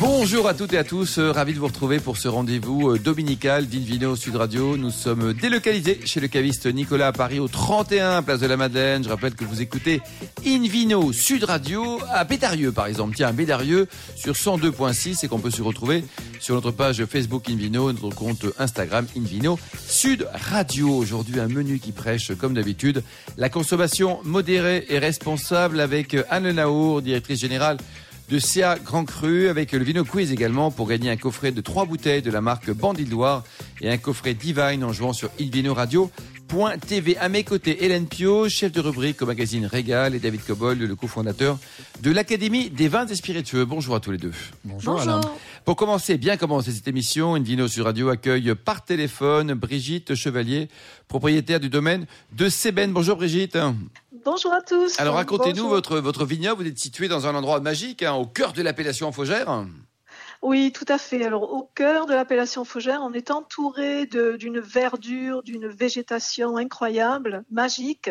Bonjour à toutes et à tous, euh, ravi de vous retrouver pour ce rendez-vous euh, dominical d'Invino Sud Radio. Nous sommes délocalisés chez le caviste Nicolas à Paris au 31 Place de la Madeleine. Je rappelle que vous écoutez Invino Sud Radio à Bédarieux par exemple. Tiens, Bédarieux sur 102.6 et qu'on peut se retrouver sur notre page Facebook Invino, notre compte Instagram Invino Sud Radio. Aujourd'hui un menu qui prêche comme d'habitude la consommation modérée et responsable avec Anne Naour, directrice générale de CA Grand Cru avec le Vino Quiz également pour gagner un coffret de trois bouteilles de la marque Bandilloire et un coffret Divine en jouant sur ilvinoradio.tv. À mes côtés, Hélène Pio, chef de rubrique au magazine Régal et David Cobol, le cofondateur de l'Académie des vins et spiritueux. Bonjour à tous les deux. Bonjour, Alain. Pour commencer, bien commencer cette émission, Invino sur Radio accueille par téléphone Brigitte Chevalier, propriétaire du domaine de Sébène. Bonjour Brigitte. Bonjour à tous. Alors racontez-nous votre, votre vignoble. Vous êtes situé dans un endroit magique, hein, au cœur de l'appellation Faugère. Oui, tout à fait. Alors, au cœur de l'appellation Faugère, on est entouré d'une verdure, d'une végétation incroyable, magique.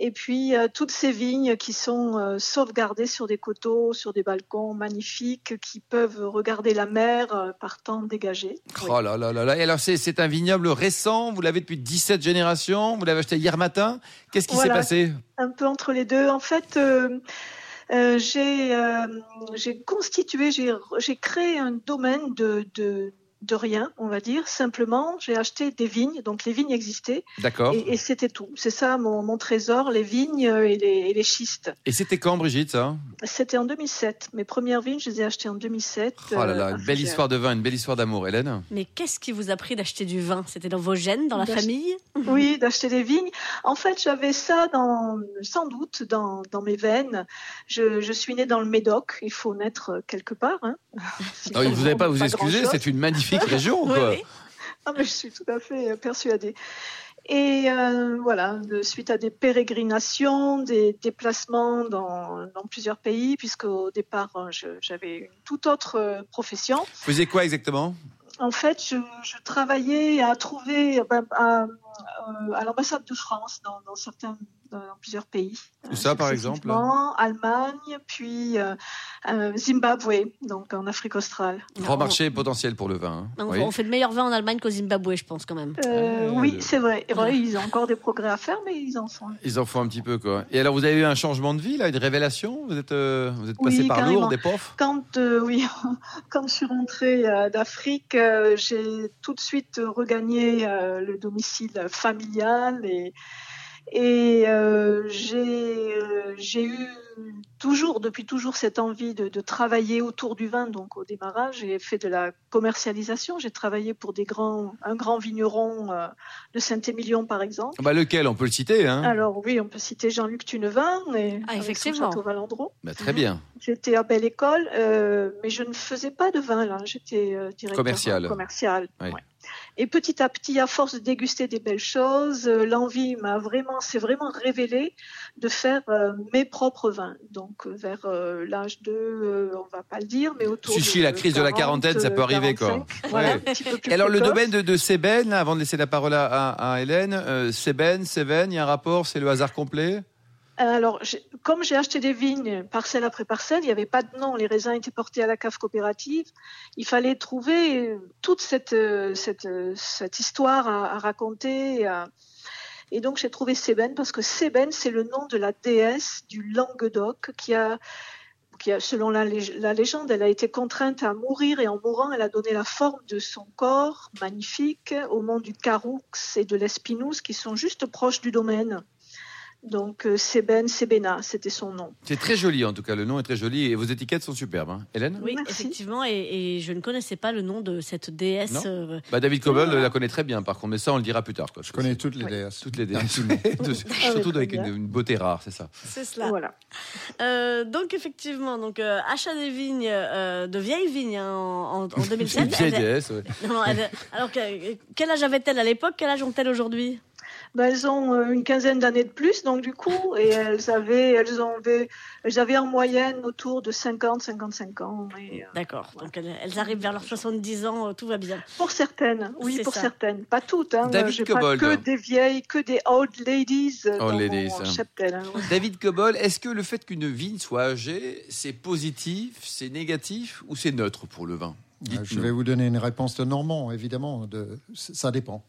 Et puis, euh, toutes ces vignes qui sont euh, sauvegardées sur des coteaux, sur des balcons magnifiques, qui peuvent regarder la mer euh, par temps dégagé. Oui. Oh là là là là. Et alors c'est, un vignoble récent? Vous l'avez depuis 17 générations? Vous l'avez acheté hier matin? Qu'est-ce qui Voilà. s'est passé? Un peu entre les deux. En fait, euh, j'ai euh, j'ai constitué, j'ai j'ai créé un domaine de, de, de rien, on va dire. Simplement, j'ai acheté des vignes, donc les vignes existaient, D'accord. et, et c'était tout. C'est ça mon, mon trésor, les vignes et les, et les schistes. Et c'était quand, Brigitte, ça? C'était en 2007. Mes premières vignes, je les ai achetées en 2007. Oh là euh, là, à une belle histoire de vin, une belle histoire d'amour, Hélène. Mais qu'est-ce qui vous a pris d'acheter du vin? C'était dans vos gènes, dans la famille? Oui, d'acheter des vignes. En fait, j'avais ça dans, sans doute dans, dans mes veines. Je, je suis née dans le Médoc. Il faut naître quelque part. Hein. Non, vous n'avez pas à vous Pas excuser, c'est une magnifique région. Oui, quoi. oui. Ah, mais je suis tout à fait euh, persuadée. Et euh, voilà, de- suite à des pérégrinations, des déplacements dans, dans plusieurs pays, puisque au départ, euh, j'avais une toute autre profession. Vous faisiez quoi exactement? En fait, je, je travaillais à trouver ben, à, à l'ambassade de France dans, dans certains dans plusieurs pays. Où ça, par exemple Allemagne, puis euh, euh, Zimbabwe, donc en Afrique australe. Grand On- marché potentiel pour le vin. hein. On, Oui. on fait de meilleurs vins en Allemagne qu'au Zimbabwe, je pense quand même. Euh, Ah, oui, le- c'est vrai. Ils ont encore des progrès à faire, mais ils en font. Ils en font un petit peu, quoi. Et alors, vous avez eu un changement de vie, là, une révélation? Vous êtes, euh, vous êtes Oui, passé par carrément. Lourdes, des pofs Quand, euh, oui, quand je suis rentrée euh, d'Afrique, euh, j'ai tout de suite regagné euh, le domicile familial et, et euh, j'ai euh, j'ai eu toujours, depuis toujours, cette envie de, de travailler autour du vin. Donc, au démarrage, j'ai fait de la commercialisation. J'ai travaillé pour des grands, un grand vigneron euh, de Saint-Émilion, par exemple. Bah, lequel? On peut le citer, hein Alors oui, on peut citer Jean-Luc Tunevin et Ah, avec son effectivement. château. Bah, Très bien. J'étais à Belle École, euh, mais je ne faisais pas de vin là. J'étais euh, directeur Commercial. commercial. Oui. ouais. Et petit à petit, à force de déguster des belles choses, euh, l'envie m'a vraiment, s'est vraiment révélée de faire euh, mes propres vins. Donc euh, vers l'âge de, on va pas le dire, mais autour Si, de si, la crise de la 40, quarantaine, ça peut arriver, quoi. 45, Voilà, Ouais. un petit peu plus Et alors, le domaine de, de avant de laisser la parole à, Hélène, euh, Sébène, Cévennes, il y a un rapport, c'est le hasard complet? Alors, j'ai- comme j'ai acheté des vignes parcelle après parcelle, il n'y avait pas de nom. Les raisins étaient portés à la cave coopérative. Il fallait trouver euh, toute cette, euh, cette, euh, histoire à, raconter. Et donc, j'ai trouvé Sébène parce que Sébène, c'est le nom de la déesse du Languedoc qui a, selon la, la légende, elle a été contrainte à mourir et en mourant, elle a donné la forme de son corps magnifique au mont du Caroux et de l'Espinouse qui sont juste proches du domaine. Donc euh, Sébène, Sébéna, c'était son nom. C'est très joli, en tout cas, le nom est très joli et vos étiquettes sont superbes. hein. Hélène Oui, Merci. effectivement, et, et je ne connaissais pas le nom de cette déesse. Non euh, bah, David Cobol la connaît très bien, par contre, mais ça, on le dira plus tard. Quoi. Je connais toutes les déesses. toutes les déesses. Surtout Ah oui, avec une, beauté rare, c'est ça. c'est cela. Voilà. Euh, donc effectivement, donc euh, achat des vignes, euh, de vieilles vignes hein, en, en, en C'est 2007. une vieille déesse. ouais. non, elle- alors que- quel âge avait-elle à l'époque? Quel âge ont-elles aujourd'hui? Ben, elles ont euh, une quinzaine d'années de plus, donc du coup, et elles avaient, elles avaient, elles avaient en moyenne autour de 50, 55 ans. euh, D'accord. Donc elles, elles arrivent vers leurs 70 ans, euh, tout va bien. Pour certaines, oui, pour ça. certaines, pas toutes. Hein. David J'ai pas Cobold. que des vieilles, que des old ladies dans ladies, mon hein. cheptel. hein. David Cobol, est-ce que le fait qu'une vigne soit âgée, c'est positif, c'est négatif ou c'est neutre pour le vin? Je vais vous donner une réponse de Normand, évidemment. De, ça dépend.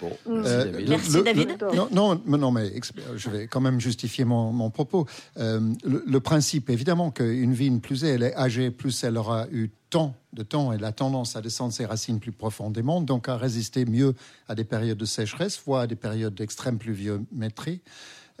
Bon, Mm. merci, Euh, David. Merci, David. non, non, mais non, mais ex- je vais quand même justifier mon, mon propos. Euh, le, le principe, évidemment, qu'une vigne, plus elle est âgée, plus elle aura eu tant de temps, elle a tendance à descendre ses racines plus profondément, donc à résister mieux à des périodes de sécheresse, voire à des périodes d'extrême pluviométrie.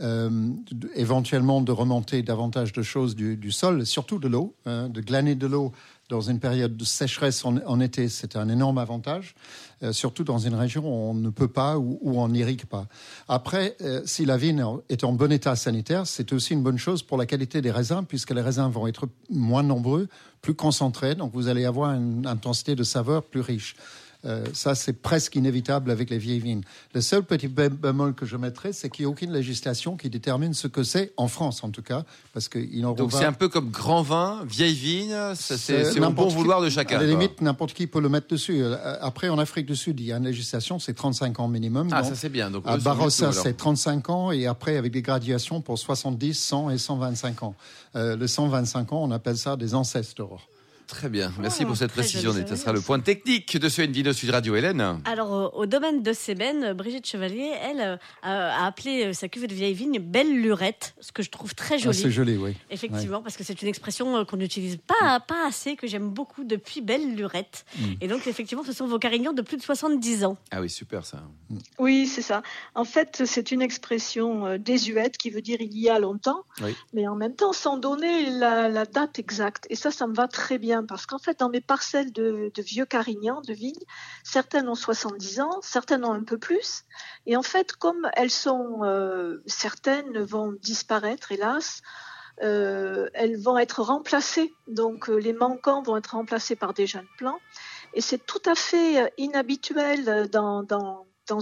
Euh, éventuellement de remonter davantage de choses du, du sol, surtout de l'eau, hein, de glaner de l'eau dans une période de sécheresse en, été, c'est un énorme avantage, euh, surtout dans une région où on ne peut pas ou où on n'irrigue pas. Après, euh, si la vigne est en bon état sanitaire, c'est aussi une bonne chose pour la qualité des raisins, puisque les raisins vont être moins nombreux, plus concentrés, donc vous allez avoir une intensité de saveur plus riche. Euh, ça, c'est presque inévitable avec les vieilles vignes. Le seul petit bé- bémol que je mettrais, c'est qu'il n'y a aucune législation qui détermine ce que c'est, en France en tout cas, parce qu'il n'auront Donc c'est un peu comme grand vin, vieille vigne, c'est au bon n'importe qui- vouloir de chacun. À la limite, n'importe qui peut le mettre dessus. Euh, Après, en Afrique du Sud, il y a une législation, c'est 35 ans minimum. Ah, Donc, ça c'est bien. Donc, à Barossa, c'est 35 ans et après avec des graduations pour 70, 100 et 125 ans. Euh, le 125 ans, on appelle ça des ancestors. Très bien. Merci Oh, pour cette précision. joli, Ce ça sera le point technique de ce Vino Sud Radio. Hélène Alors, au domaine de Sébène, Brigitte Chevalier, elle, euh, a appelé euh, sa cuvée de vieille vigne belle lurette, ce que je trouve très Ah, joli. c'est joli, oui. Effectivement, parce que c'est une expression euh, qu'on n'utilise pas, pas assez, que j'aime beaucoup depuis belle lurette. Mm. Et donc, effectivement, ce sont vos carignons de plus de 70 ans. Ah oui, super ça. Oui, c'est ça. En fait, c'est une expression désuète qui veut dire il y a longtemps, Oui. mais en même temps sans donner la, la date exacte. Et ça, ça me va très bien parce qu'en fait, dans mes parcelles de, vieux carignans, de vignes, certaines ont 70 ans, certaines ont un peu plus. Et en fait, comme elles sont, euh, certaines vont disparaître, hélas. euh, elles vont être remplacées, donc euh, les manquants vont être remplacés par des jeunes plants. Et c'est tout à fait inhabituel dans,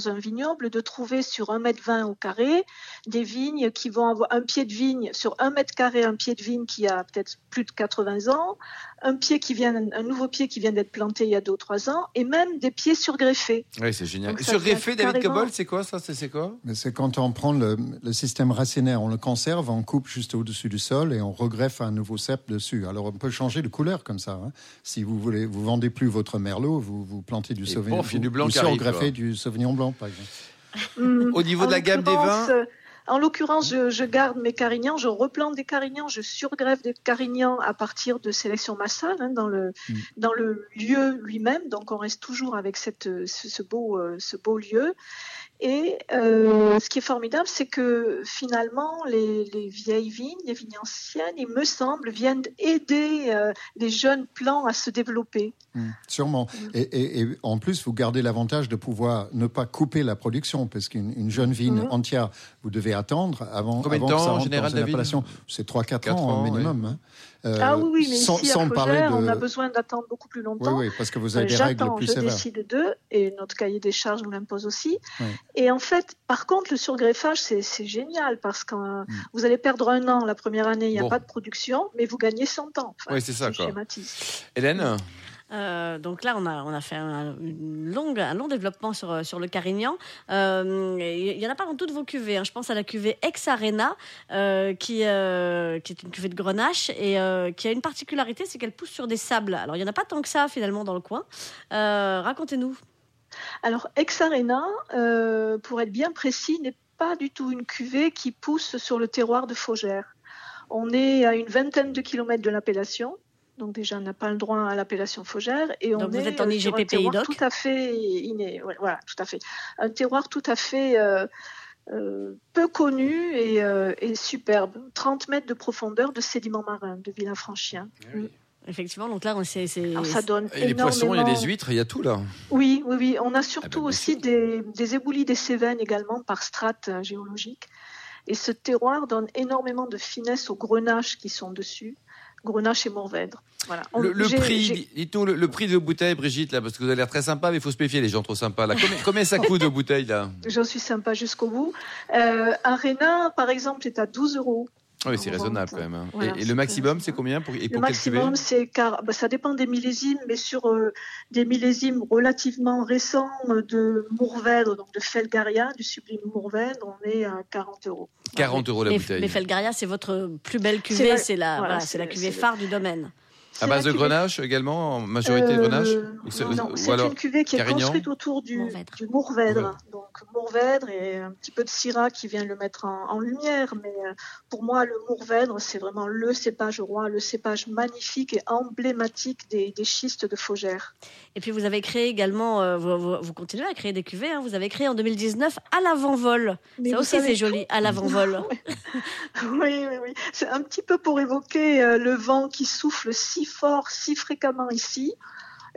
un vignoble de trouver sur 1,20 m au carré des vignes qui vont avoir un pied de vigne sur 1 mètre carré, un pied de vigne qui a peut-être plus de 80 ans, un pied qui vient, un nouveau pied qui vient d'être planté il y a 2 ou 3 ans, et même des pieds surgreffés. Oui, c'est génial. Donc, ça Sur fait Greffé, David carrément- Cobol, c'est quoi ça C'est c'est quoi? Mais c'est quand on prend le, le système racinaire, on le conserve, on coupe juste au-dessus du sol et on regreffe un nouveau cep dessus. Alors on peut changer de couleur comme ça. hein. Si vous voulez, vous vendez plus votre merlot, vous, vous plantez du Et sauvignon, y a du vous- blanc vous arrive, surgreffez du sauvignon blanc, par exemple. Hum, Au niveau de la gamme des vins euh, En l'occurrence, je, je garde mes carignans, je replante des carignans, je surgreffe des carignans à partir de sélection massale hein, dans, le, Mm. dans le lieu lui-même. Donc on reste toujours avec cette, ce, ce beau, euh, ce beau lieu. Et euh, ce qui est formidable, c'est que finalement, les, les vieilles vignes, les vignes anciennes, il me semble, viennent aider euh, les jeunes plants à se développer. Mm, Sûrement. Et, et- et en plus, vous gardez l'avantage de pouvoir ne pas couper la production, parce qu'une une jeune vigne Mhm. entière, vous devez attendre avant, Combien de avant temps, que ça en rentre général, dans une appellation. C'est 3-4 Quatre ans, ans, minimum. hein. Euh, ah oui, oui, mais sans, ici, sans à parler Fougères, de... on a besoin d'attendre beaucoup plus Oui, longtemps. oui, parce que vous avez Euh, des règles J'attends, plus je sévères. décide d'eux et notre cahier des charges nous l'impose aussi. Oui. Et en fait, par contre, le surgreffage, c'est génial parce que euh, Mm. vous allez perdre un an la première année, il n'y a Bon. pas de production, mais vous gagnez 100 ans. Enfin, Oui, c'est ça, quoi. Hélène? Euh, donc là, on a, fait un, long développement sur, sur le Carignan. Euh, il y en a pas dans toutes vos cuvées. hein. Je pense à la cuvée Ex Arena, euh, qui, euh, qui est une cuvée de Grenache et euh, qui a une particularité, c'est qu'elle pousse sur des sables. Alors, il y en a pas tant que ça finalement dans le coin. Euh, Racontez-nous. Alors, Exarena, euh, pour être bien précis, n'est pas du tout une cuvée qui pousse sur le terroir de Faugères. On est à une vingtaine de kilomètres de l'appellation. Donc déjà, on n'a pas le droit à l'appellation Faugère et on Donc vous est êtes en euh, sur un IGP Pays terroir tout à fait inné, ouais, voilà, tout à fait, un terroir tout à fait euh, euh, peu connu et, euh, et superbe. 30 mètres de profondeur de sédiments marins de Villafranchien. Effectivement, donc là, on- Alors ça donne Et les poissons, il y a énormément- des huîtres, il y a tout là. oui, oui, oui. On a surtout Ah ben, bien aussi des, des éboulis des Cévennes également par strates géologiques. Et ce terroir donne énormément de finesse aux grenaches qui sont dessus. Grenache et Mourvèdre. Voilà. On- Le, prix, dites-nous le, le prix de vos bouteilles, Brigitte, là, parce que vous avez l'air très sympa, mais il faut se méfier, les gens trop sympas. Là. Combien, combien ça coûte vos bouteilles, là? J'en suis sympa jusqu'au bout. Euh, un Rénin, par exemple, est à 12 euros. Ah Oui, c'est raisonnable quand même. hein. Voilà, et, le maximum, c'est combien pour, et Le pour cuvée maximum, c'est car bah, ça dépend des millésimes, mais sur euh, des millésimes relativement récents euh, de Mourvèdre, donc de Felgaria, du sublime Mourvèdre, on est à 40 euros. 40 euros la mais, bouteille. mais Felgaria, c'est votre plus belle cuvée, c'est la, voilà, voilà, c'est la cuvée c'est- phare du domaine. À base de grenache également, en majorité de Euh, grenache c'est- non, non, une cuvée qui est Carignan construite autour du Mourvèdre. du Mourvèdre. Donc Mourvèdre et un petit peu de Syrah qui vient le mettre en, en lumière. Mais euh, pour moi, le Mourvèdre, c'est vraiment le cépage roi, le cépage magnifique et emblématique des, des schistes de Faugère. Et puis vous avez créé également, euh, vous, vous- vous continuez à créer des cuvées, hein, vous avez créé en 2019 à l'avant-vol. Mais Ça aussi c'est joli, à l'avant-vol. Oui, oui, oui. C'est un petit peu pour évoquer euh, le vent qui souffle si fort, si fréquemment ici,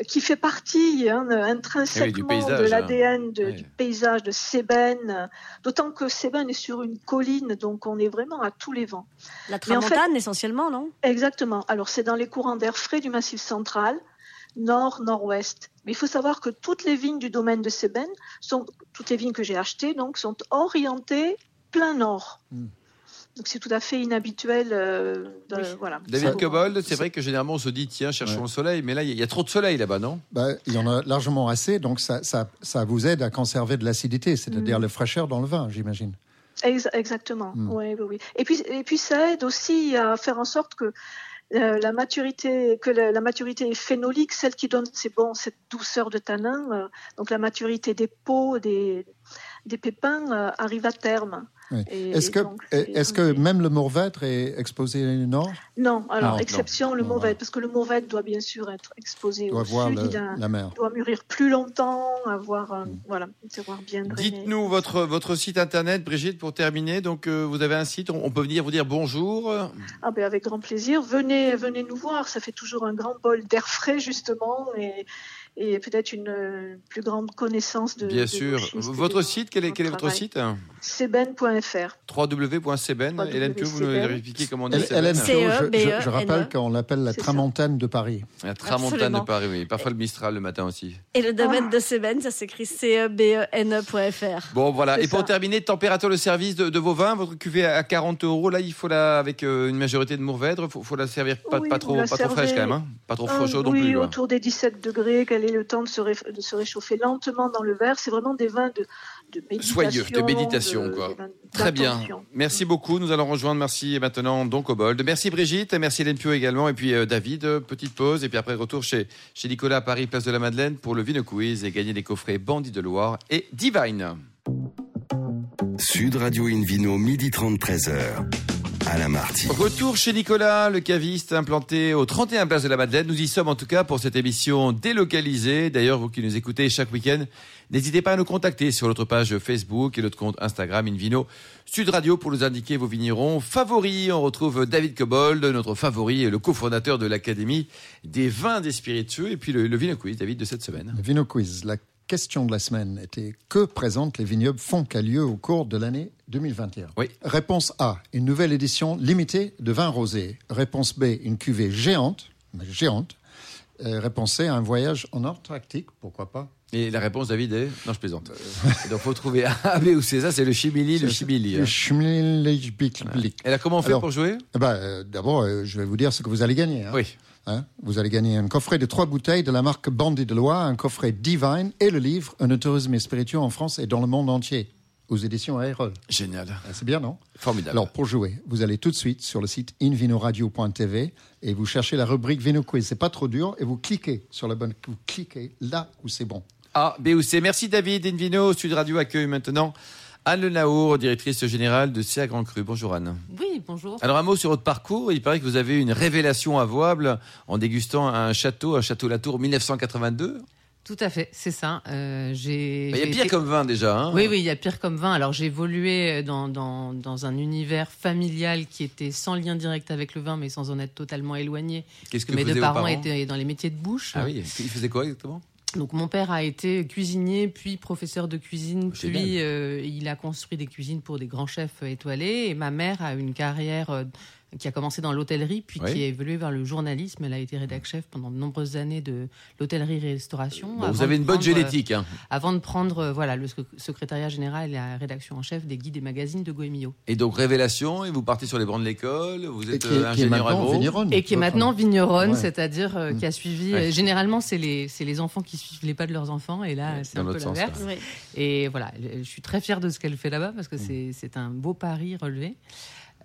qui fait partie hein, intrinsèquement Eh paysage, de hein. l'ADN Oui. du paysage de Sébène. D'autant que Sébène est sur une colline, donc on est vraiment à tous les vents. La Mais en fait- tramontane essentiellement, non? Exactement. Alors c'est dans les courants d'air frais du Massif central, nord, nord-ouest. Mais il faut savoir que toutes les vignes du domaine de Sébène, sont, toutes les vignes que j'ai achetées, donc, sont orientées plein nord. Hmm. Donc c'est tout à fait inhabituel. euh, de- Oui. voilà. David Cobold, c'est vrai que généralement on se dit tiens, cherchons Ouais. le soleil, mais là il y, a- il y a trop de soleil là-bas, non? Bah, il y en a largement assez, donc ça, ça, ça vous aide à conserver de l'acidité, c'est-à-dire Mm. la fraîcheur dans le vin, j'imagine. Ex- exactement. Hmm. Oui, oui, oui. Et puis, et puis ça aide aussi à faire en sorte que euh, la maturité, que la, la maturité phénolique, celle qui donne c'est bon, cette douceur de tanin, euh, donc la maturité des peaux, des, des pépins, euh, arrive à terme. Oui. Est-ce que, donc, même le Mourvèdre est exposé au nord? Non, alors Non, exception le non, ouais. parce que le mauvais doit bien sûr être exposé doit au voir sud, le- il a- la mer doit mûrir plus longtemps, avoir un, Mm. voilà, un terroir bien. Dites-nous votre, votre site internet, Brigitte, pour terminer. Donc euh, vous avez un site, on, on peut venir vous dire bonjour. Ah ben avec grand plaisir. Venez, venez nous voir. Ça fait toujours un grand bol d'air frais justement et, et peut-être une euh, plus grande connaissance de. Bien de sûr. Votre site, quel est, notre quel est votre site Seben.fr. www.cben. Hélène Pio, vous nous comment on dit Hélène Cébène Pio, je, je- rappelle qu'on l'appelle la tramontane de Paris. La Tramontane de Paris, oui. Parfois le Mistral le matin aussi. Et le domaine Ah. de Sébène, ça s'écrit E C-E-B-E-N-E.fr. Bon, voilà. Et pour terminer, température de service de, vos vins, votre cuvée à 40 euros. Là, il faut la, avec euh, une majorité de Mourvèdre, il faut, la servir pas, Oui, trop, la pas trop fraîche quand même. hein. Pas trop chaud non oui, plus. quoi. autour des 17 degrés, est le temps de se, ré- de se réchauffer lentement dans le verre. C'est vraiment des vins de, de méditation. Soyeux, de méditation, quoi. Très bien. Merci beaucoup. Nous allons rejoindre, merci maintenant, Don Cobold. Merci Brigitte, merci Hélène Pio également. Et puis euh, David, euh, petite pause. Et puis après, retour chez, chez Nicolas à Paris, place de la Madeleine, pour le Vino Quiz et gagner les coffrets Bandit de Loire et Divine. Sud Radio Invino, midi 30, 13h. Marty. Retour chez Nicolas, le caviste implanté au 31 place de la Madeleine. Nous y sommes en tout cas pour cette émission délocalisée. D'ailleurs, vous qui nous écoutez chaque week-end, n'hésitez pas à nous contacter sur notre page Facebook et notre compte Instagram Invino Sud Radio pour nous indiquer vos vignerons favoris. On retrouve David Cobold, notre favori et le cofondateur de l'Académie des vins des spiritueux. Et puis le, le Vino Quiz, David, de cette semaine. Le Vino Quiz. La question de la semaine était que présentent les vignobles Foncalieu au cours de l'année 2021 Oui. Réponse A, une nouvelle édition limitée de vin rosé. Réponse B, une cuvée géante, mais géante. Euh, réponse C, un voyage en Antarctique, pourquoi pas? Et la réponse, David, est Non, je plaisante. Donc, faut trouver A, B ou C. Ça, c'est le chimili, le chimili. Le hein. Schmilblick. Et là, comment on fait Alors, pour jouer? euh, D'abord, euh, je vais vous dire ce que vous allez gagner. hein. Oui. Hein, vous allez gagner un coffret de trois bouteilles de la marque Bandit de Loire, un coffret Divine et le livre Un tourisme spirituel en France et dans le monde entier, aux éditions Aérol. Génial. Ah, C'est bien, non? Formidable. Alors, pour jouer, vous allez tout de suite sur le site invinoradio.tv et vous cherchez la rubrique Vino Quiz. C'est pas trop dur et vous cliquez sur la bonne. Vous cliquez là où c'est bon. A, B ou C. Merci David. Invino, Sud Radio accueille maintenant Anne Le Naour, directrice générale de CA Grand Cru. Bonjour Anne. Oui, bonjour. Alors un mot sur votre parcours. Il paraît que vous avez eu une révélation avouable en dégustant un château, un château Latour 1982. Tout à fait, c'est ça. Euh, j'ai. Il y a pire été- comme vin déjà. Hein Oui, oui, il y a pire comme vin. Alors j'ai évolué dans, dans, dans un univers familial qui était sans lien direct avec le vin, mais sans en être totalement éloigné. Qu'est-ce que Mes faisaient deux parents, parents étaient dans les métiers de bouche. Ah oui. Il faisait quoi exactement? Donc mon père a été cuisinier, puis professeur de cuisine, puis euh, il a construit des cuisines pour des grands chefs étoilés. Et ma mère a une carrière euh, qui a commencé dans l'hôtellerie, puis Oui. qui a évolué vers le journalisme. Elle a été rédac-chef pendant de nombreuses années de l'hôtellerie-restauration. Bon, vous avez une bonne prendre, euh, génétique. hein. Avant de prendre euh, voilà, le sec- secrétariat général et la rédaction en chef des guides et magazines de Goemio. Et donc, révélation, et vous partez sur les bancs de l'école, vous Et êtes qui, euh, qui est ingénieur agro. vigneronne. Et qui est maintenant vigneronne, Ouais. c'est-à-dire euh, qui a suivi. Ouais. euh, généralement, c'est les, enfants qui suivent les pas de leurs enfants, et là, Ouais, c'est un peu l'inverse. Et voilà, je suis très fière de ce qu'elle fait là-bas parce que Mm. c'est un beau pari relevé.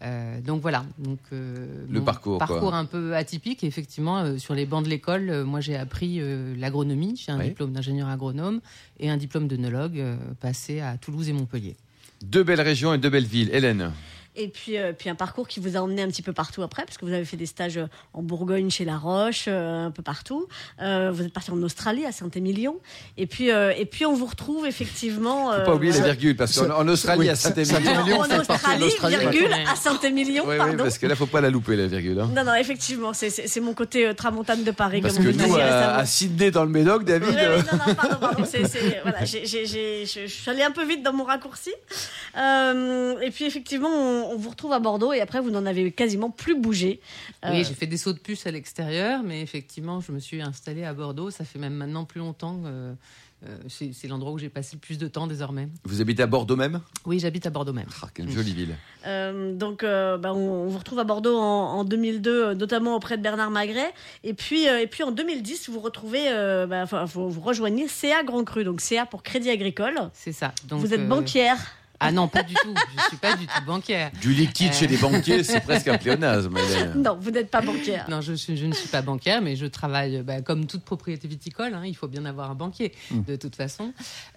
Euh, donc voilà, donc euh, Le parcours, quoi. parcours un peu atypique. Effectivement, euh, sur les bancs de l'école, moi j'ai appris l'agronomie. J'ai un Oui. diplôme d'ingénieur agronome et un diplôme d'œnologue passé à Toulouse et Montpellier. Deux belles régions et deux belles villes. Hélène, Et puis, euh, puis un parcours qui vous a emmené un petit peu partout après, parce que vous avez fait des stages euh, en Bourgogne, chez La Roche, euh, un peu partout. Euh, vous êtes parti en Australie, à Saint-Émilion. Et puis, euh, et puis on vous retrouve effectivement. faut euh, pas oublier la virgule, parce qu'en Australie, oui, à Saint-Émilion. En Australie, virgule, à Saint-Émilion, Oui, oui, parce que là, faut pas la louper, la virgule. hein. Non, non, effectivement, c'est- mon côté euh, tramontane de Paris. Parce comme que nous, dit à, à Sydney, dans le Médoc, David, euh, non, non, pardon, pardon. c'est- c'est- voilà, j'ai- j'ai- j'ai- je je suis allée un peu vite dans mon raccourci. Euh, et puis, effectivement, on, on vous retrouve à Bordeaux et après, vous n'en avez quasiment plus bougé. Euh, Oui, j'ai fait des sauts de puce à l'extérieur, mais effectivement, je me suis installée à Bordeaux. Ça fait même maintenant plus longtemps. que, euh, c'est c'est l'endroit où j'ai passé le plus de temps désormais. vous habitez à Bordeaux même? Oui, j'habite à Bordeaux même. Ah, Quelle jolie ville. Euh, donc, euh, bah, on, on vous retrouve à Bordeaux en, en 2002, euh, notamment auprès de Bernard Magret. Et puis, euh, et puis en 2010, vous retrouvez, euh, bah, enfin, vous, vous rejoignez CA Grand Cru, donc CA pour Crédit Agricole. C'est ça. Donc, vous êtes euh, banquière. Ah non, pas du tout. Je suis pas du tout banquière. Du liquide Euh. chez les banquiers, c'est presque un pléonasme. Non, vous n'êtes pas banquière. Non, je, suis- je ne suis pas bancaire, mais je travaille bah, comme toute propriété viticole. hein, il faut bien avoir un banquier, de toute façon.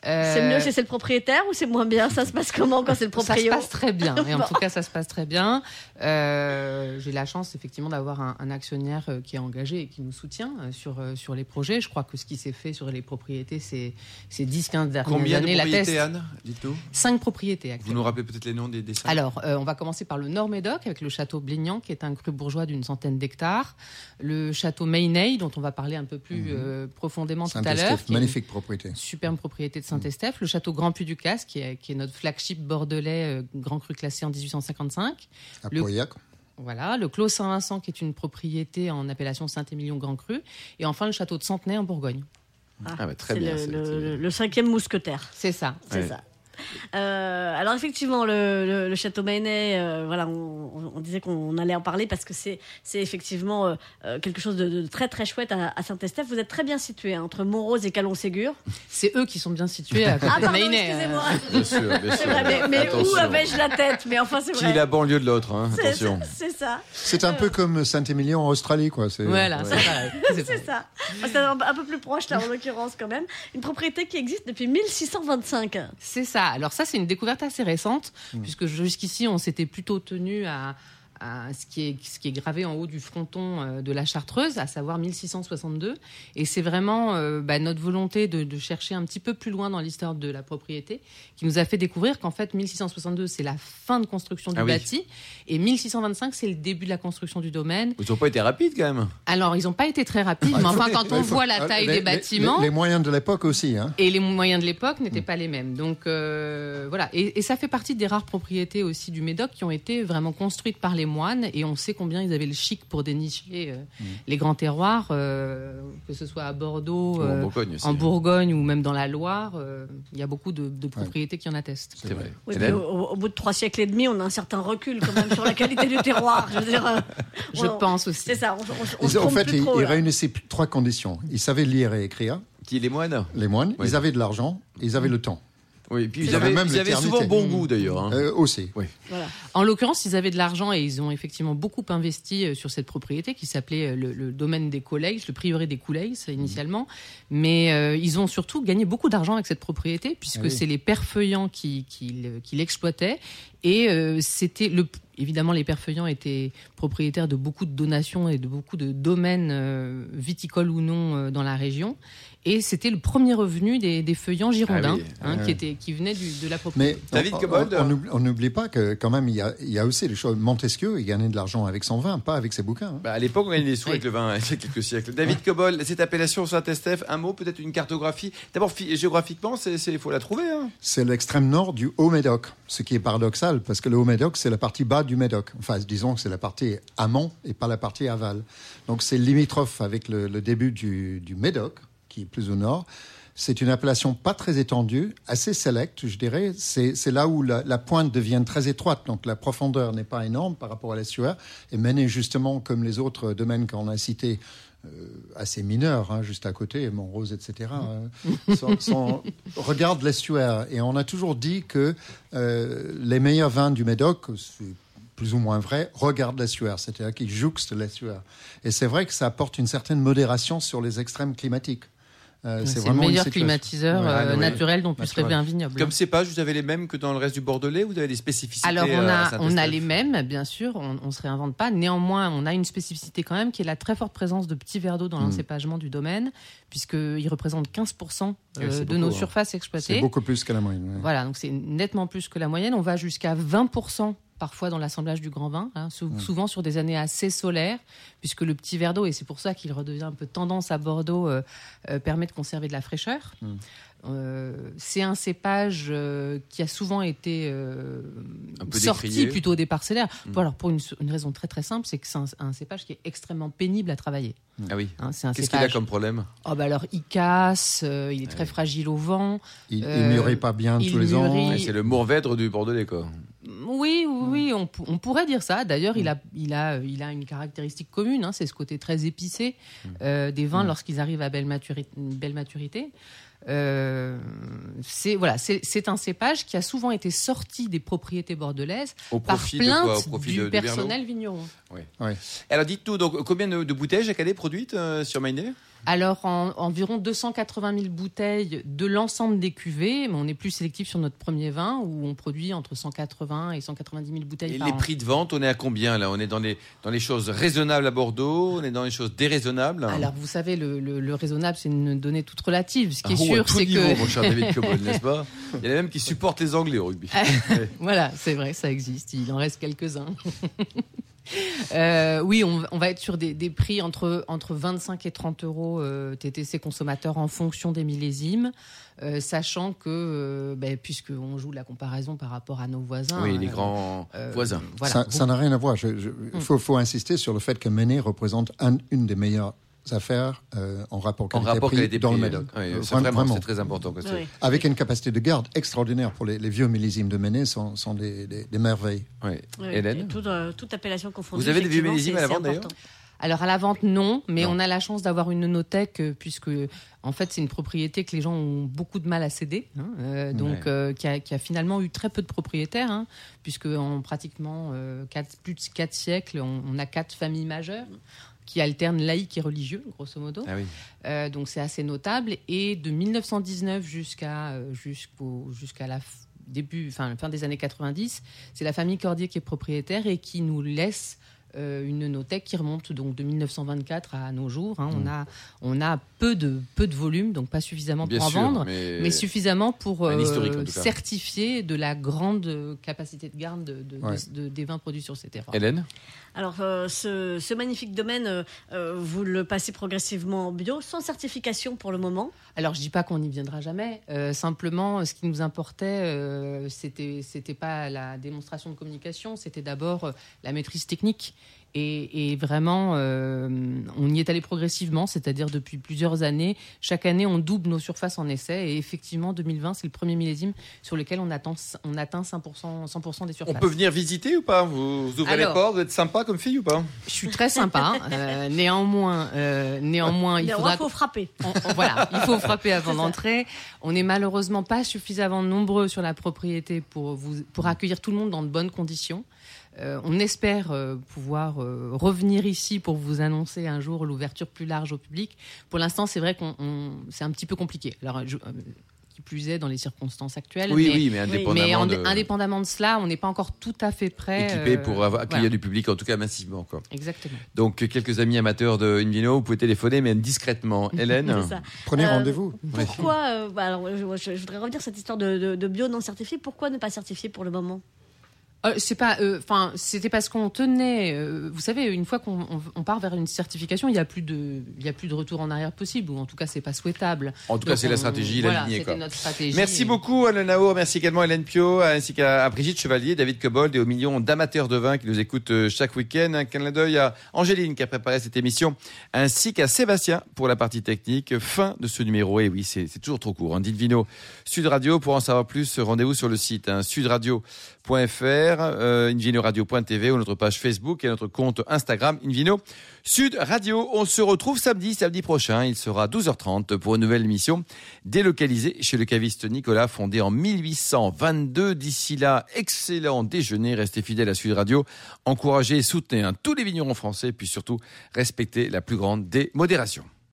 Euh, C'est mieux si c'est le propriétaire ou c'est moins bien? Ça se passe comment quand c'est le Ça se passe très bien. Et en tout cas, ça se passe très bien. Euh, J'ai la chance, effectivement, d'avoir un, un actionnaire euh, qui est engagé et qui nous soutient euh, sur, euh, sur les projets. Je crois que ce qui s'est fait sur les propriétés ces, ces 10-15 dernières Combien de propriétés. Anne Dites-nous? Cinq propriétés Vous nous rappelez peut-être les noms des dessins Alors, euh, on va commencer par le Nord Médoc avec le château Blignan, qui est un cru bourgeois d'une centaine d'hectares. Le château Mainey, dont on va parler un peu plus euh, profondément tout à l'heure. Magnifique propriété. Superbe propriété de Saint-Estèphe. Le château Grand Puy-du-Casse, qui est, qui est notre flagship bordelais, euh, grand cru classé en 1855. À Le- Pauillac. Voilà, le Clos Saint-Vincent, qui est une propriété en appellation Saint-Émilion Grand Cru. Et enfin, le château de Centenay en Bourgogne. Ah, bah, très C'est bien. le, c'est- le- le cinquième mousquetaire. C'est ça. C'est Ouais. ça. Euh, alors effectivement, le, le- le château Mainey, euh, voilà, on, on- on disait qu'on allait en parler parce que c'est c'est effectivement euh, quelque chose de, de très très chouette à, à Saint-Estèphe. Vous êtes très bien situé hein, entre Montrose et Calon-Ségur. C'est eux qui sont bien situés à côté Ah de pardon, Mainey. excusez-moi. Bien sûr, bien C'est sûr. vrai, mais, mais où avais-je la tête? Mais enfin, c'est Qui vrai. est la banlieue de l'autre, hein, C'est- attention. C'est ça. C'est un peu comme Saint-Émilion en Australie, quoi. C'est- Voilà, c'est ça. C'est un, un peu plus proche là en l'occurrence quand même. Une propriété qui existe depuis 1625. C'est ça. Alors ça, c'est une découverte assez récente, puisque jusqu'ici, on s'était plutôt tenu à, à ce, qui est, ce qui est gravé en haut du fronton euh, de la Chartreuse, à savoir 1662. Et c'est vraiment euh, bah, notre volonté de, de chercher un petit peu plus loin dans l'histoire de la propriété qui nous a fait découvrir qu'en fait, 1662, c'est la fin de construction du Ah oui. bâti, et 1625, c'est le début de la construction du domaine. Ils n'ont pas été rapides quand même. Alors, ils n'ont pas été très rapides, Ah, mais faut- enfin, quand on voit la ah, taille les- des bâtiments... Les, les moyens de l'époque aussi, hein. Et les moyens de l'époque n'étaient pas les mêmes. Donc euh, voilà. Et, et ça fait partie des rares propriétés aussi du Médoc qui ont été vraiment construites par les moines. Et on sait combien ils avaient le chic pour dénicher euh, les grands terroirs, euh, que ce soit à Bordeaux, en euh, Bourgogne aussi. en Bourgogne ou même dans la Loire. euh, Il y a beaucoup de, de propriétés qui en attestent. C'est vrai. Oui, Hélène mais au, au bout de trois siècles et demi, on a un certain recul quand même sur la qualité du terroir. Je veux dire, euh, Je on- pense aussi. C'est ça. On, on- on se Ils- en fait, plus ils, trop, ils là. réunissaient trois conditions. Ils savaient lire et écrire, Qui les moines? Les moines. Oui. Ils avaient de l'argent. Ils avaient le temps. Oui, et puis ils avaient, même ils avaient souvent bon goût d'ailleurs. hein. Euh, aussi. Voilà. En l'occurrence, ils avaient de l'argent et ils ont effectivement beaucoup investi euh, sur cette propriété qui s'appelait euh, le, le domaine des Couleix, le prieuré des Couleix initialement. Mais euh, ils ont surtout gagné beaucoup d'argent avec cette propriété puisque Ah oui. c'est les pères feuillants qui, qui, le- qui l'exploitaient. Et euh, c'était le, évidemment, les pères feuillants étaient propriétaires de beaucoup de donations et de beaucoup de domaines euh, viticoles ou non euh, dans la région. Et c'était le premier revenu des, des feuillants girondins, Ah oui. hein, qui, était, qui du- de la propriété. Mais David on- n'oublie pas que quand même il y a, il y a aussi les choses. Montesquieu, il gagnait de l'argent avec son vin, pas avec ses bouquins. hein. Bah, à l'époque, on gagnait des sous avec le vin, il y a quelques siècles. David Cobol, cette appellation Saint-Estèphe, un mot, peut-être une cartographie. D'abord, géographiquement, c'est, c'est- faut la trouver. hein. C'est l'extrême nord du Haut-Médoc, ce qui est paradoxal parce que le Haut-Médoc, c'est la partie bas du Médoc. Enfin, disons que c'est la partie amont et pas la partie aval. Donc c'est limitrophe avec le, le début du, du Médoc, qui est plus au nord. C'est une appellation pas très étendue, assez sélecte, je dirais. C'est là où la, la pointe devient très étroite, donc la profondeur n'est pas énorme par rapport à l'estuaire. Et Maine justement, comme les autres domaines qu'on a cités, euh, assez mineurs, hein, juste à côté, Montrose, etc., euh, sont- sont- regardent l'estuaire. Et on a toujours dit que euh, les meilleurs vins du Médoc, c'est plus ou moins vrai, regardent l'estuaire, c'est-à-dire qu'ils jouxtent l'estuaire. Et c'est vrai que ça apporte une certaine modération sur les extrêmes climatiques. Euh, C'est le vraiment meilleur climatiseur Ouais, euh, naturel dont puisse rêver un vignoble. Comme cépage, vous avez les mêmes que dans le reste du Bordelais ou vous avez des spécificités Alors on euh, a, on a les mêmes, bien sûr, on, on se réinvente pas. Néanmoins, on a une spécificité quand même qui est la très forte présence de petits verres d'eau dans Mm. l'encépagement du domaine, puisqu'ils représentent 15% Oui, euh, c'est de beaucoup, nos hein. surfaces C'est exploitées. beaucoup plus que la moyenne. ouais. Voilà, donc c'est nettement plus que la moyenne. On va jusqu'à 20% parfois dans l'assemblage du grand vin, hein, sou- souvent sur des années assez solaires, puisque le petit verre d'eau, et c'est pour ça qu'il redevient un peu tendance à Bordeaux, euh, euh, permet de conserver de la fraîcheur. Euh, c'est un cépage qui a souvent été sorti décrié. plutôt des parcellaires. Mm. Bon, alors pour une, une raison très très simple, c'est que c'est un, un cépage qui est extrêmement pénible à travailler. Ah oui. hein. Qu'est-ce qu'il a comme problème? Oh, bah alors il casse, il est très fragile au vent. Il, il mûrit pas bien tous les ans. C'est le Mourvèdre du Bordelais, quoi. Oui, oui, oui, on, pou- on pourrait dire ça. D'ailleurs, il, a, il, a, il a une caractéristique commune, hein, c'est ce côté très épicé euh, des vins lorsqu'ils arrivent à belle, maturi- belle maturité. Euh, c'est voilà, c'est un cépage qui a souvent été sorti des propriétés bordelaises Au par profit de quoi? Au plainte profit du de, de Berlot personnel vigneron. Alors dites-nous, donc, combien de, de bouteilles chaque année produites euh, sur Mainé Alors, en, environ 280 000 bouteilles de l'ensemble des cuvées, mais on est plus sélectif sur notre premier vin où on produit entre 180 et 190 000 bouteilles Et par les an. prix de vente, on est à combien là? On est dans les, dans les choses raisonnables à Bordeaux, on est dans les choses déraisonnables? Alors, vous savez, le, le- le raisonnable, c'est une donnée toute relative. Ce qui Ah, est à sûr, c'est que. mon cher David Cobol, n'est-ce pas? Il y en a même qui supportent les Anglais au rugby. Voilà, c'est vrai, ça existe. Il en reste quelques-uns. Euh, oui, on, on va être sur des, des prix entre, entre 25 et 30 euros euh, TTC consommateur en fonction des millésimes, euh, sachant que, euh, ben, puisqu'on joue la comparaison par rapport à nos voisins. oui, les grands euh, voisins. Voilà. Ça n'a rien à voir. Il faut, faut insister sur le fait que Méné représente un- une des meilleures affaires euh, en rapport qualité-prix qualité dans le Médoc. oui, Euh, c'est vra- vraiment, c'est très important. Oui. Avec une capacité de garde extraordinaire pour les, les vieux millésimes de Méné sont, sont des, des- des merveilles. Oui, Hélène toute, euh, toute appellation confondue. Vous avez des vieux millésimes à la vente, d'ailleurs. Alors à la vente non, mais Non. on a la chance d'avoir une nonothèque euh, puisque en fait c'est une propriété que les gens ont beaucoup de mal à céder, hein, euh, donc Ouais. euh, qui, a, qui a finalement eu très peu de propriétaires, hein, puisque en pratiquement euh, quatre- plus de quatre siècles, on, on a quatre familles majeures qui alternent laïcs et religieux, grosso modo. Ah oui. Euh, donc c'est assez notable. Et de 1919 jusqu'à euh, jusqu'au jusqu'à la début, enfin fin des années 90, c'est la famille Cordier qui est propriétaire et qui nous laisse une nothèque qui remonte donc de 1924 à nos jours. hein. On a on a peu de peu de volume, donc pas suffisamment Bien pour en vendre. mais, Mais suffisamment pour euh, certifier de la grande euh, capacité de garde de, de- Ouais. de- de- des vins produits sur ces terroirs. Hélène? Alors, euh, ce, ce magnifique domaine, euh, euh, vous le passez progressivement en bio, sans certification pour le moment? Alors je dis pas qu'on n'y viendra jamais. euh, simplement, ce qui nous importait, euh, c'était c'était pas la démonstration de communication, c'était d'abord euh, la maîtrise technique. Et, et vraiment, euh, on y est allé progressivement, c'est-à-dire depuis plusieurs années. Chaque année, on double nos surfaces en essai. Et effectivement, 2020, c'est le premier millésime sur lequel on, attend, on atteint 100%, 100 des On surfaces. peut venir visiter ou pas? Vous, vous ouvrez Alors- les portes, vous êtes sympa comme fille ou pas? Je suis très sympa. euh, néanmoins, euh, néanmoins, il faudra faut frapper. on- on- voilà, il faut frapper avant d'entrer. On n'est malheureusement pas suffisamment nombreux sur la propriété pour, vous, pour accueillir tout le monde dans de bonnes conditions. Euh, on espère euh, pouvoir euh, revenir ici pour vous annoncer un jour l'ouverture plus large au public. Pour l'instant, c'est vrai qu'on on- c'est un petit peu compliqué. Alors, je- euh, qui plus est dans les circonstances actuelles. Oui, mais, oui, mais indépendamment mais en- de- indépendamment de cela, on n'est pas encore tout à fait prêt. équipé euh, pour avoir, accueillir voilà. du public, en tout cas massivement. Quoi. Exactement. Donc, quelques amis amateurs de Invino, vous pouvez téléphoner, mais discrètement. Hélène. Prenez Euh, rendez-vous. Pourquoi euh, bah, alors, je, je- je voudrais revenir sur cette histoire de, de- de bio non certifié. Pourquoi ne pas certifié pour le moment? Euh, c'est pas, euh, enfin, c'était parce qu'on tenait. euh, vous savez, une fois qu'on on- on part vers une certification, il y a plus de, il y a plus de retour en arrière possible, ou en tout cas, c'est pas souhaitable. En tout cas, c'est la stratégie, la voilà, lignée. Quoi. notre stratégie. Merci beaucoup Alain Naour, merci également Hélène Pio, ainsi qu'à Brigitte Chevalier, David Cobold et aux millions d'amateurs de vin qui nous écoutent euh, chaque week-end. Un clin d'œil à Angéline qui a préparé cette émission, ainsi qu'à Sébastien pour la partie technique. Fin de ce numéro, et oui, c'est toujours trop court. Hein. Divino Sud Radio, pour en savoir plus, rendez-vous sur le site hein, sudradio.fr, euh, invinoradio.tv ou notre page Facebook et notre compte Instagram Invino Sud Radio. On se retrouve samedi, samedi prochain. Il sera 12h30 pour une nouvelle émission délocalisée chez le caviste Nicolas, fondé en 1822. D'ici là, excellent déjeuner. Restez fidèles à Sud Radio. Encouragez et soutenez hein, tous les vignerons français, puis surtout respectez la plus grande des modérations.